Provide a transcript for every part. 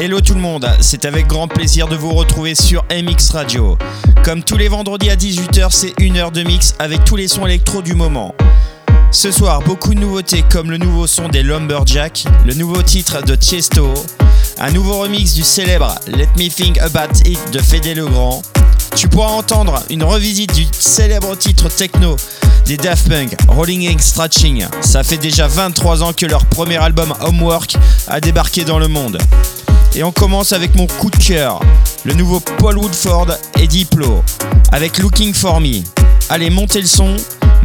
Hello tout le monde, c'est avec grand plaisir de vous retrouver sur MX Radio. Comme tous les vendredis à 18h, c'est une heure de mix avec tous les sons électro du moment. Ce soir, beaucoup de nouveautés comme le nouveau son des Lumberjack, le nouveau titre de Tiesto, un nouveau remix du célèbre Let Me Think About It de Fede Legrand. Tu pourras entendre une revisite du célèbre titre techno des Daft Punk, Rolling and Stretching. Ça fait déjà 23 ans que leur premier album Homework a débarqué dans le monde. Et on commence avec mon coup de cœur, le nouveau Paul Woodford et Diplo, avec Looking For Me. Allez, montez le son,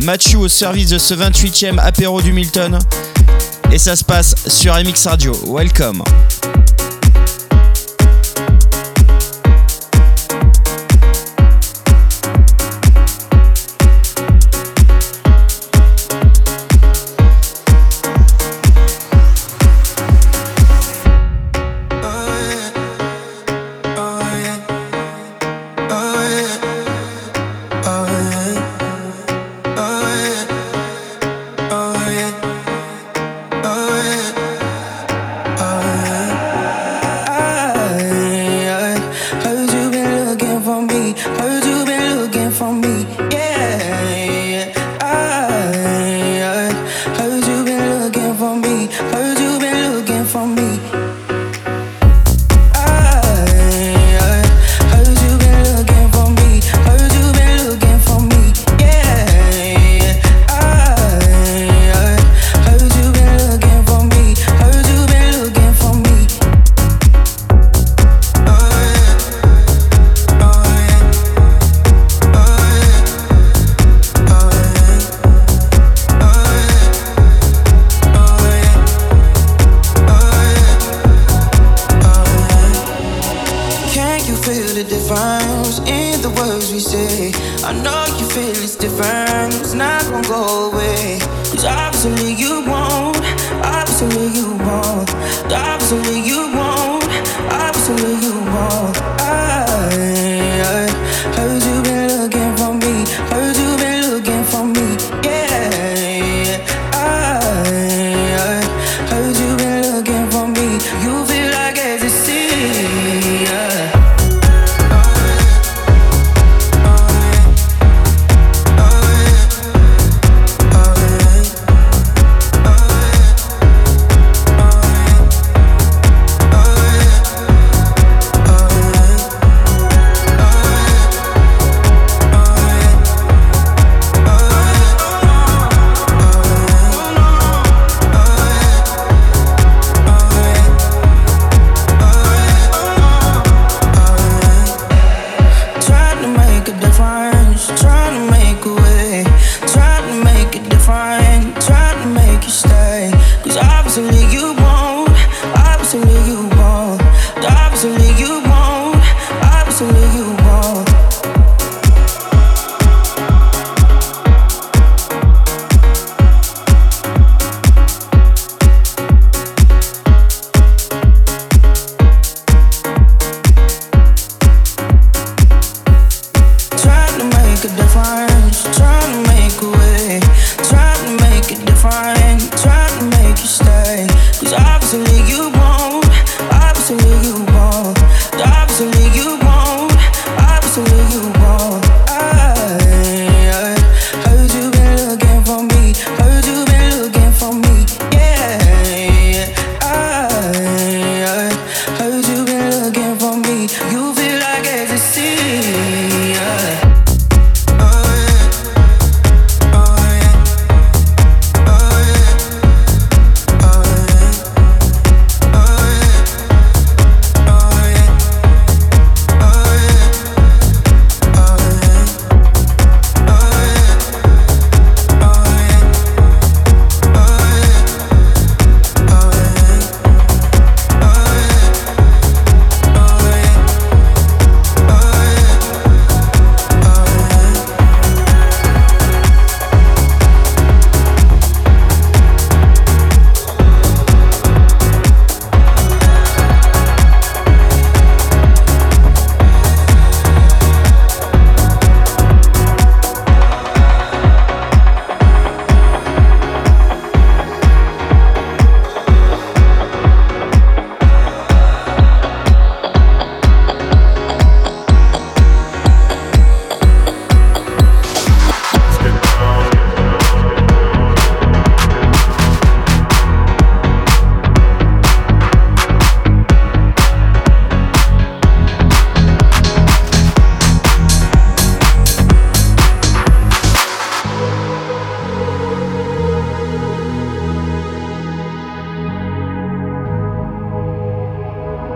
Mathieu au service de ce 28e apéro du Milton. Et ça se passe sur MX Radio. Welcome.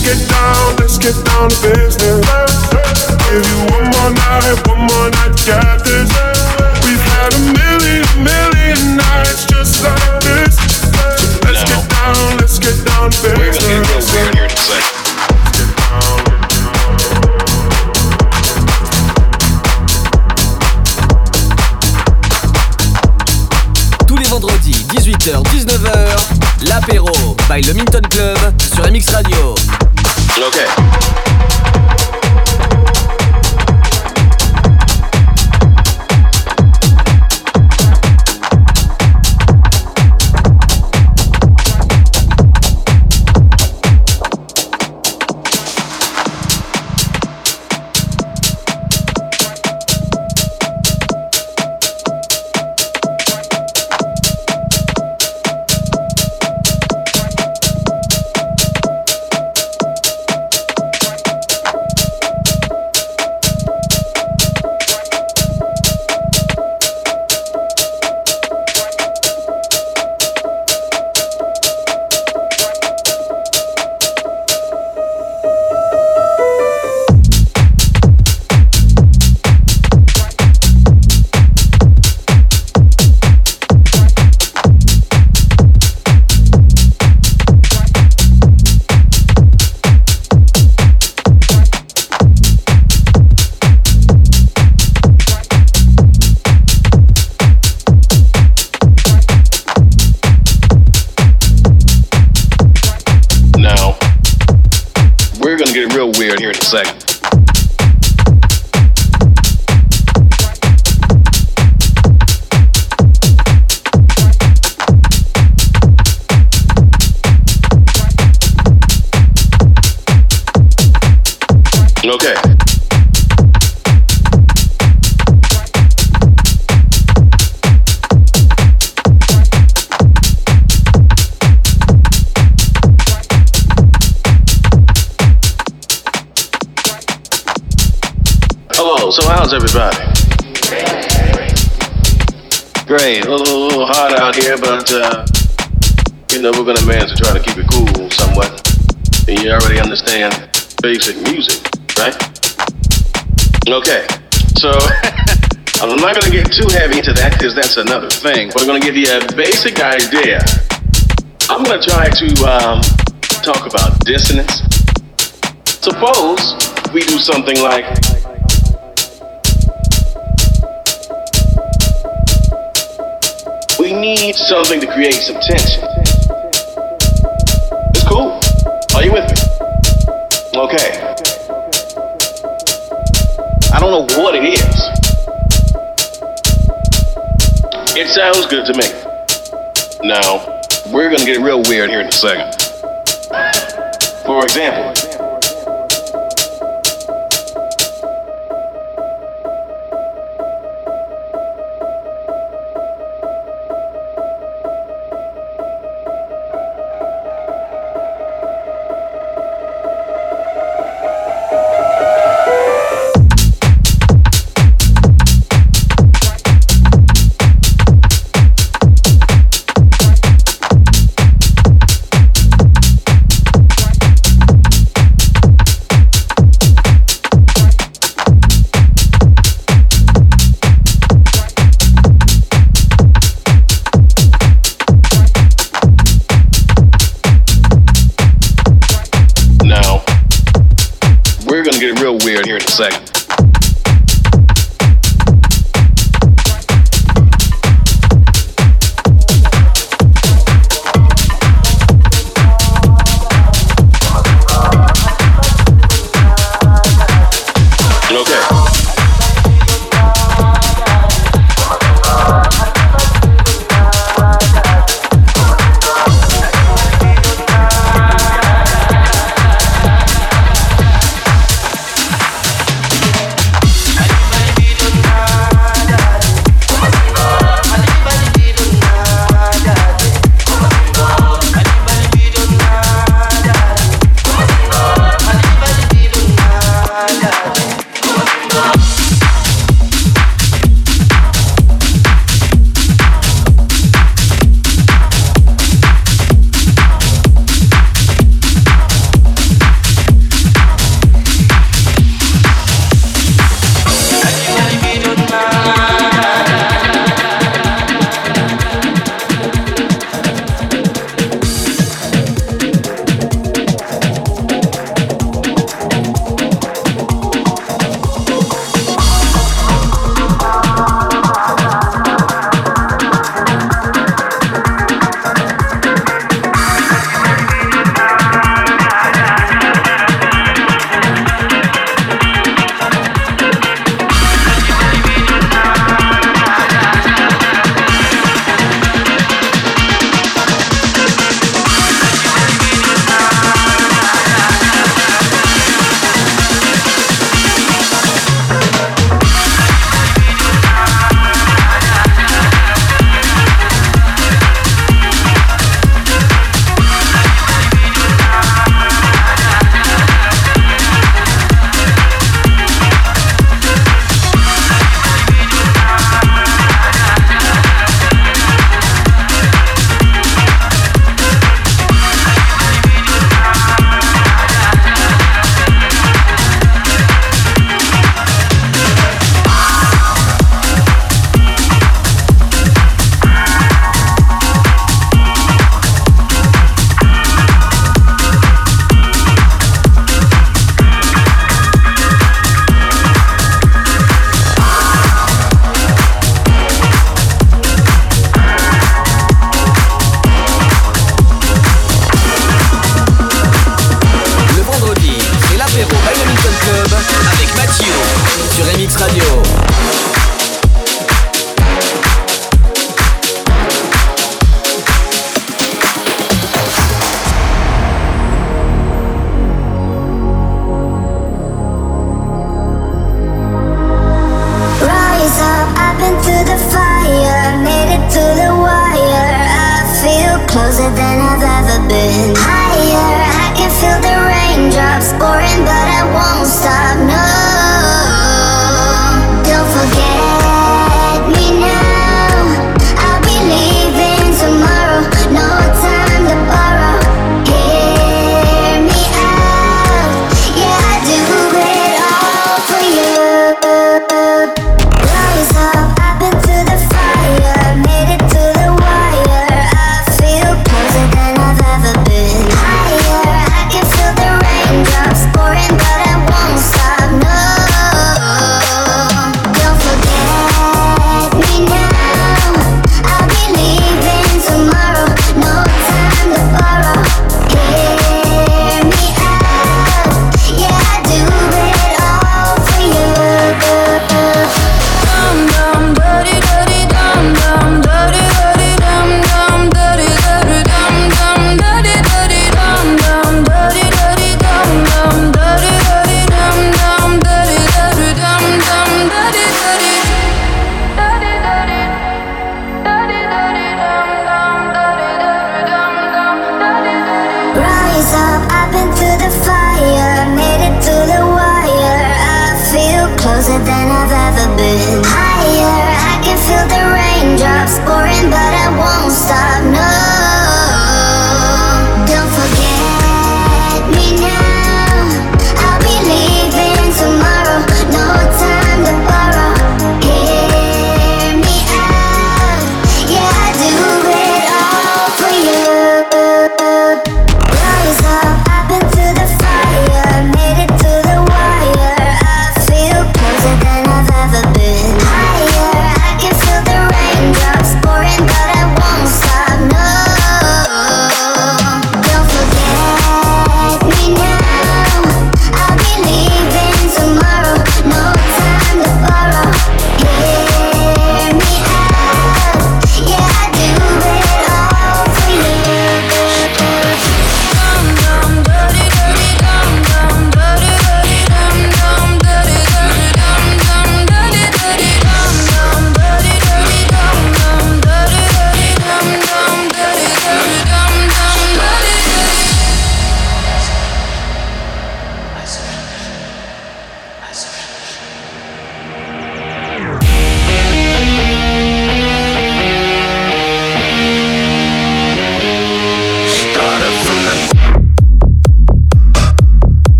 get down, let's get down to business. Give you one more night, one more night, got this. We've had a million, million nights just like this. let's get down, let's get down to business. We're gonna get real weird here in a second. vendredi 18h 19h l'apéro by le Minton Club sur MX Radio. Okay. here in a second. Okay. That's out here, But uh you know we're gonna manage to try to keep it cool somewhat. And you already understand basic music, right? Okay, so I'm not going to get too heavy into that because that's another thing. We're gonna give you a basic idea. I'm going to try to um, talk about dissonance. Suppose we do something like. We need something to create some tension. It's cool. Are you with me? Okay. I don't know what it is. It sounds good to me. Now, we're gonna get real weird here in a second. For example,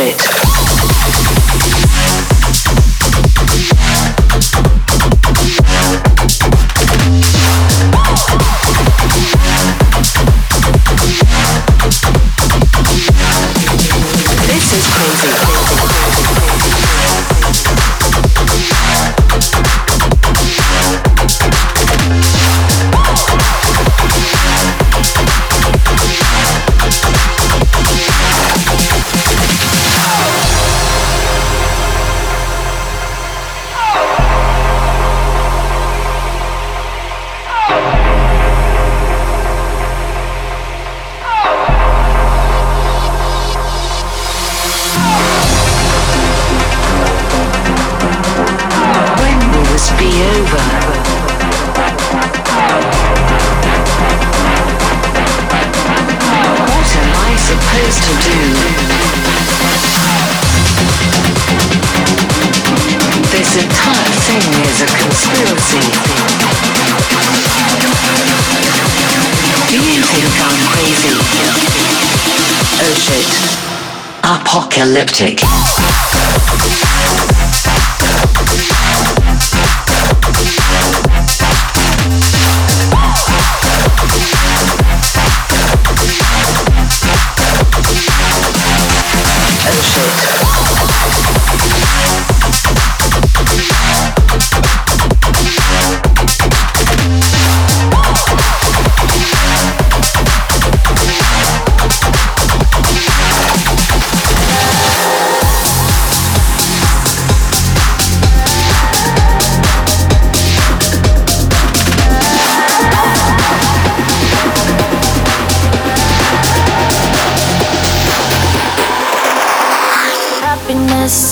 Music.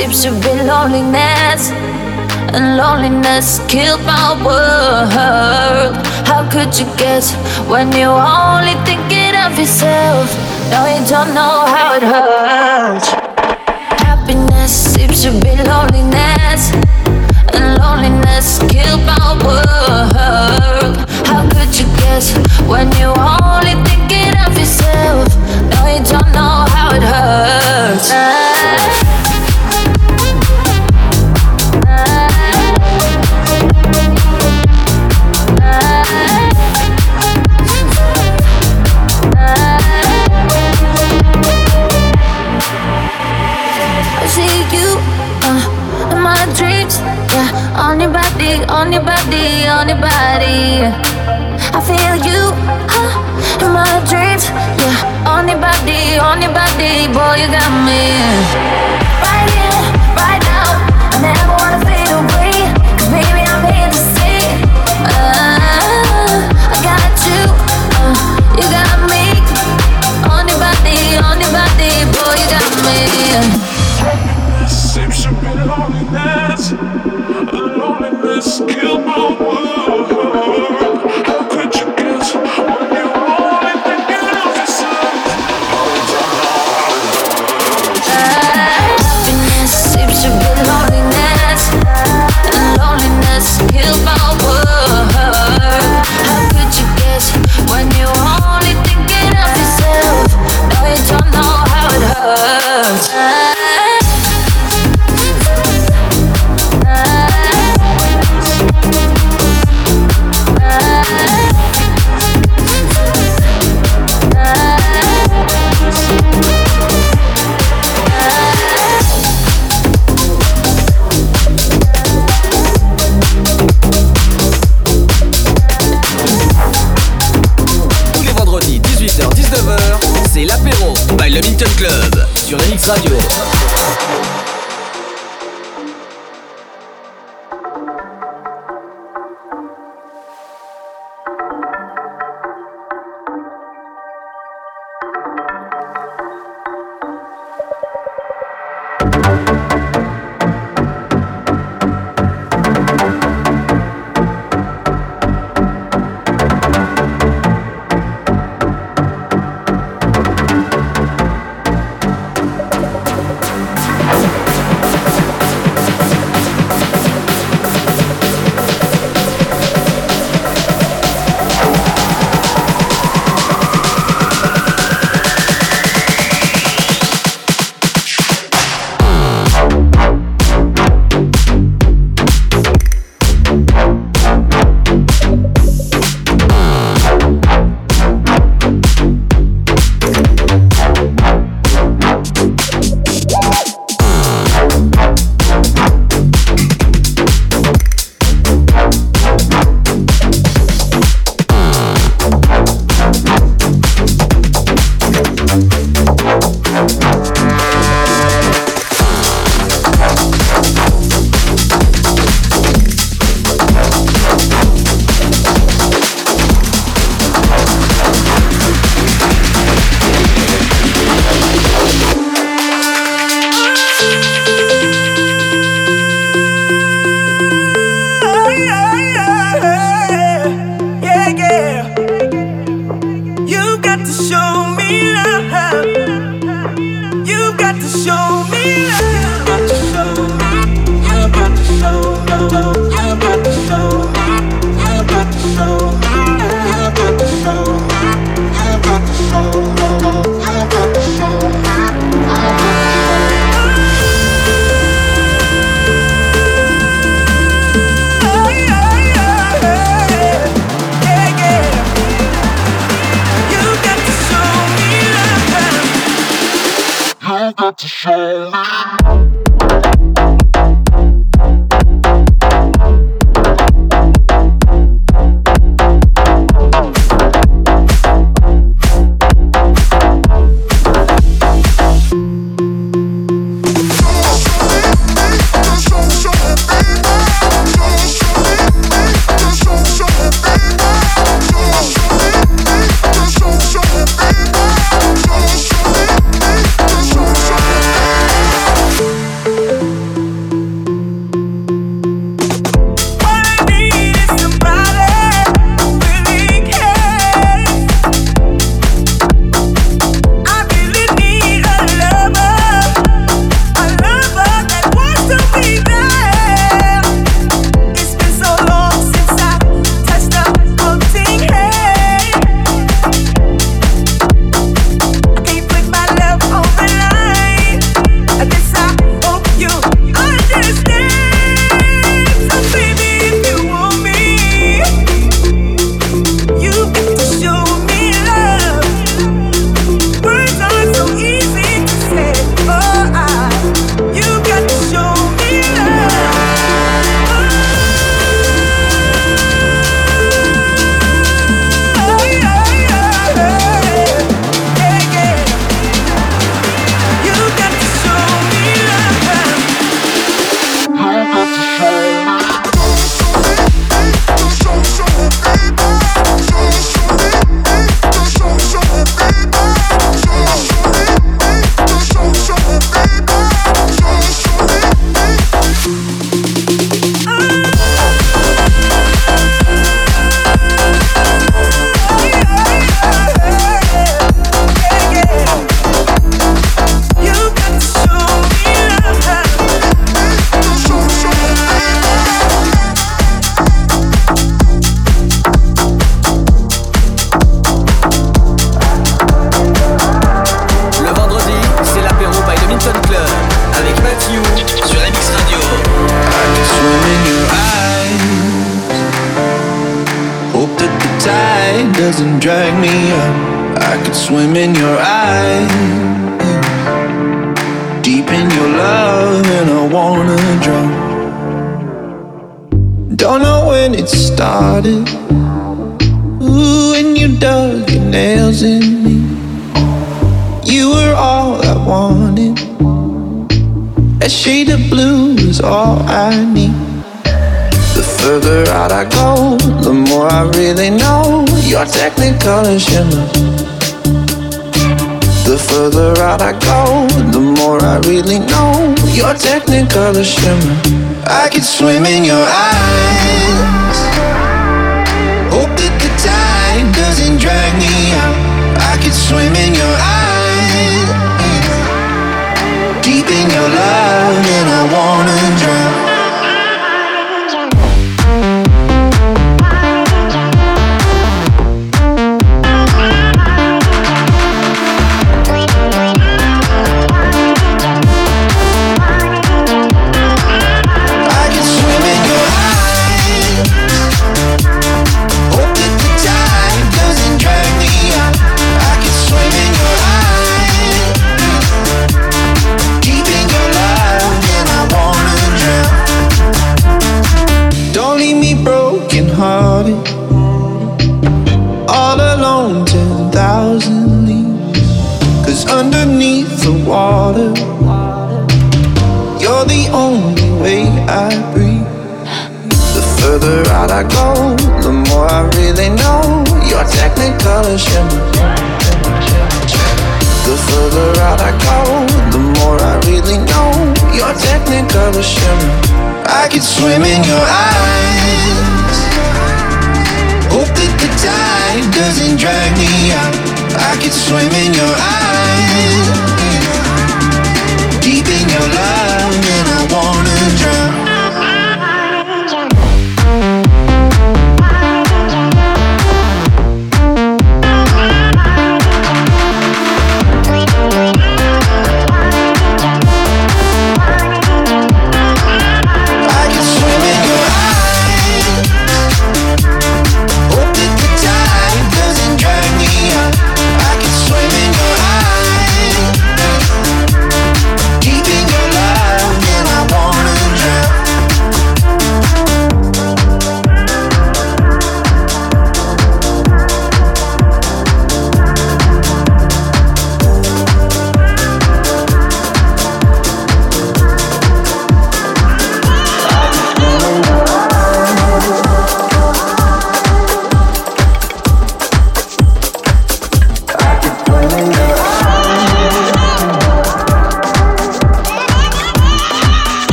seems to be loneliness, and loneliness killed my world. How could you guess when you're only thinking of yourself? No, you don't know how it hurts. Happiness seems to be loneliness, and loneliness killed my world. How could you guess when you're only you Radio.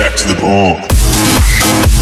back to the bone.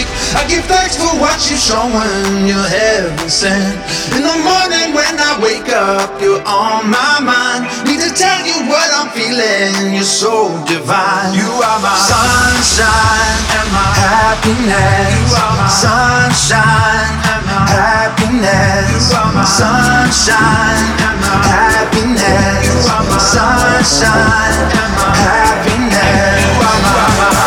drink. I give thanks for what you've shown, you haven't sent. In the morning when I wake up, you're on my mind. Need to tell you what I'm feeling, you're so divine. You are my sunshine and my happiness. You are my sunshine and my happiness. You are my sunshine and my happiness. You are my sunshine and my happiness. You are my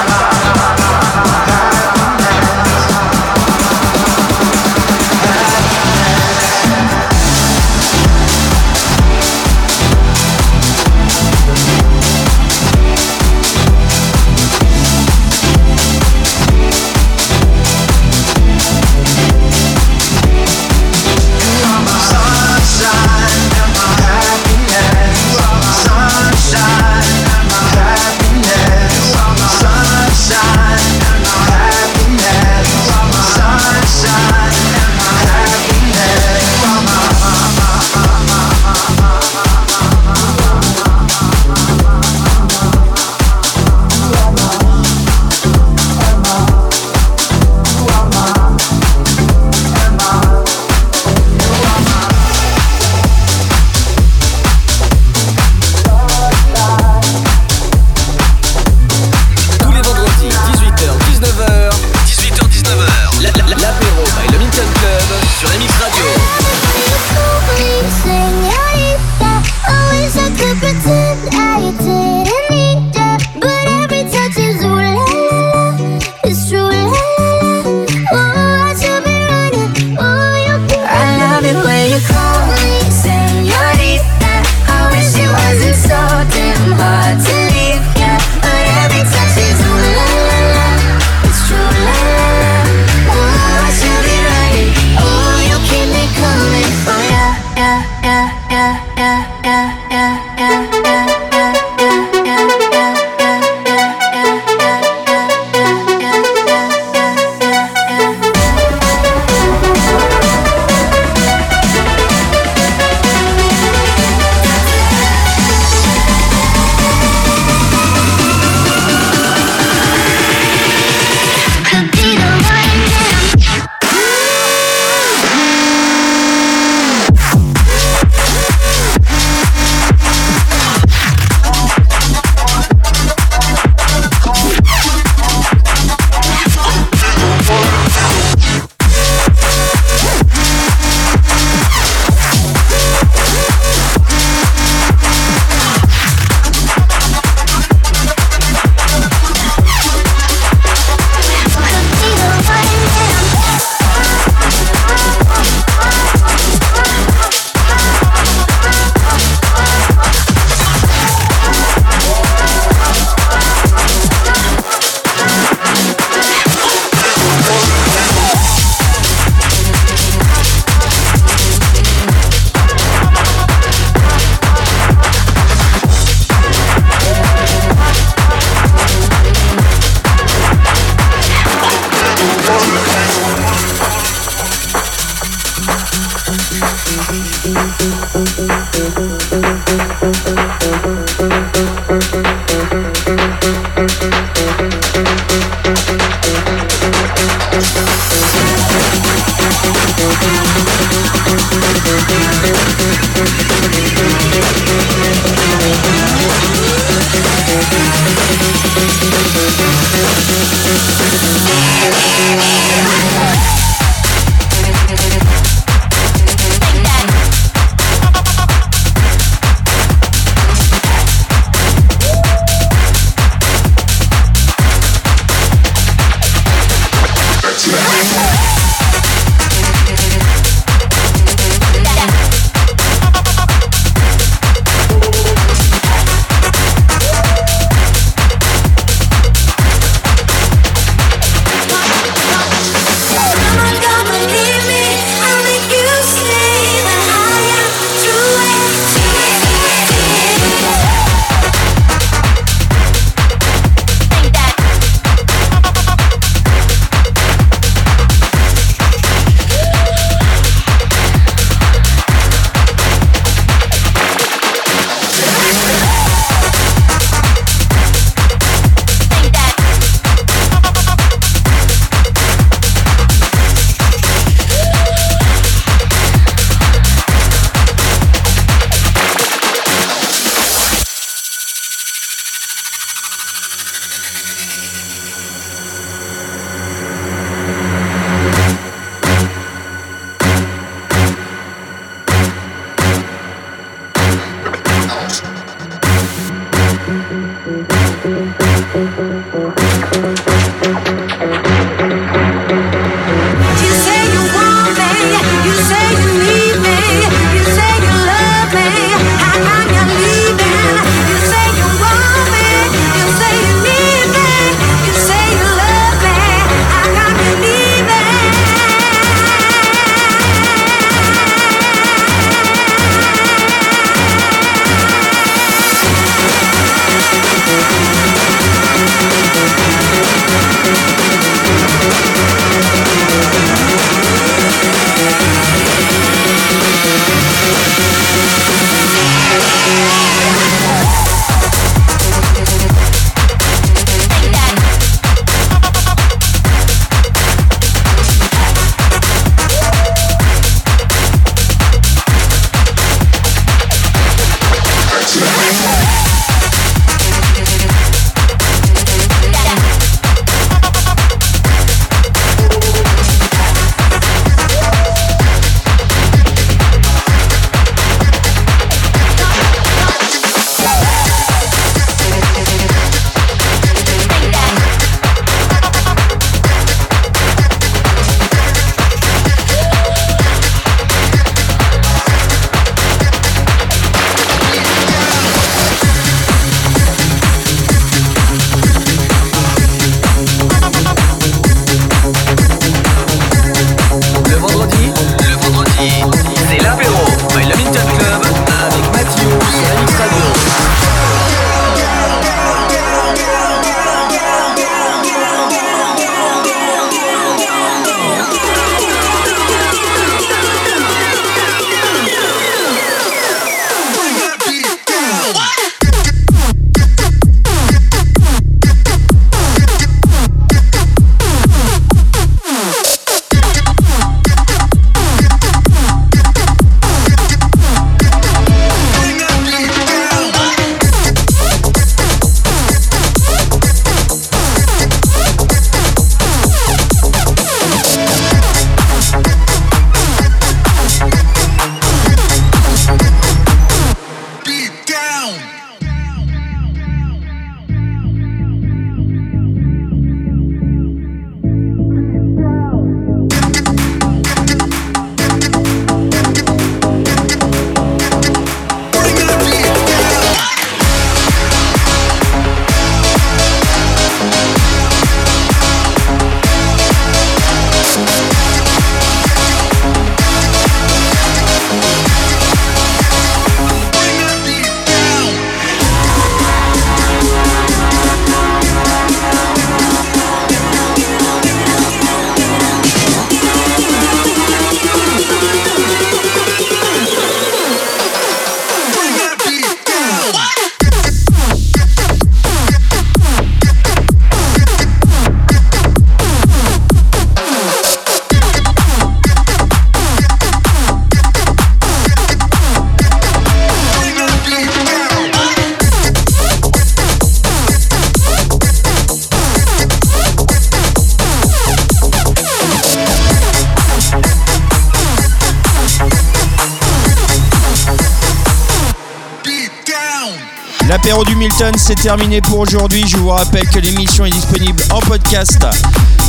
L'apéro du Milton, c'est terminé pour aujourd'hui. Je vous rappelle que l'émission est disponible en podcast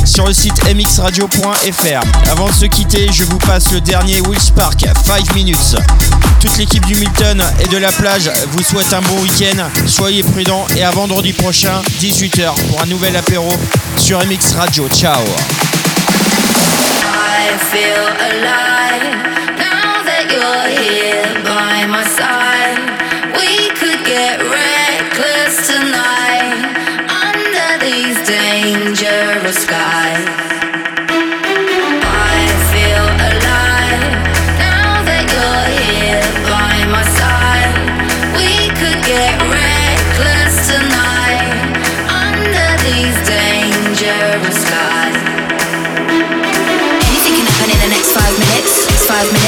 sur le site mxradio.fr. Avant de se quitter, je vous passe le dernier Will Spark, 5 minutes. Toute l'équipe du Milton et de la plage vous souhaite un bon week-end. Soyez prudents et à vendredi prochain, 18h, pour un nouvel apéro sur MX Radio. Ciao five minutes.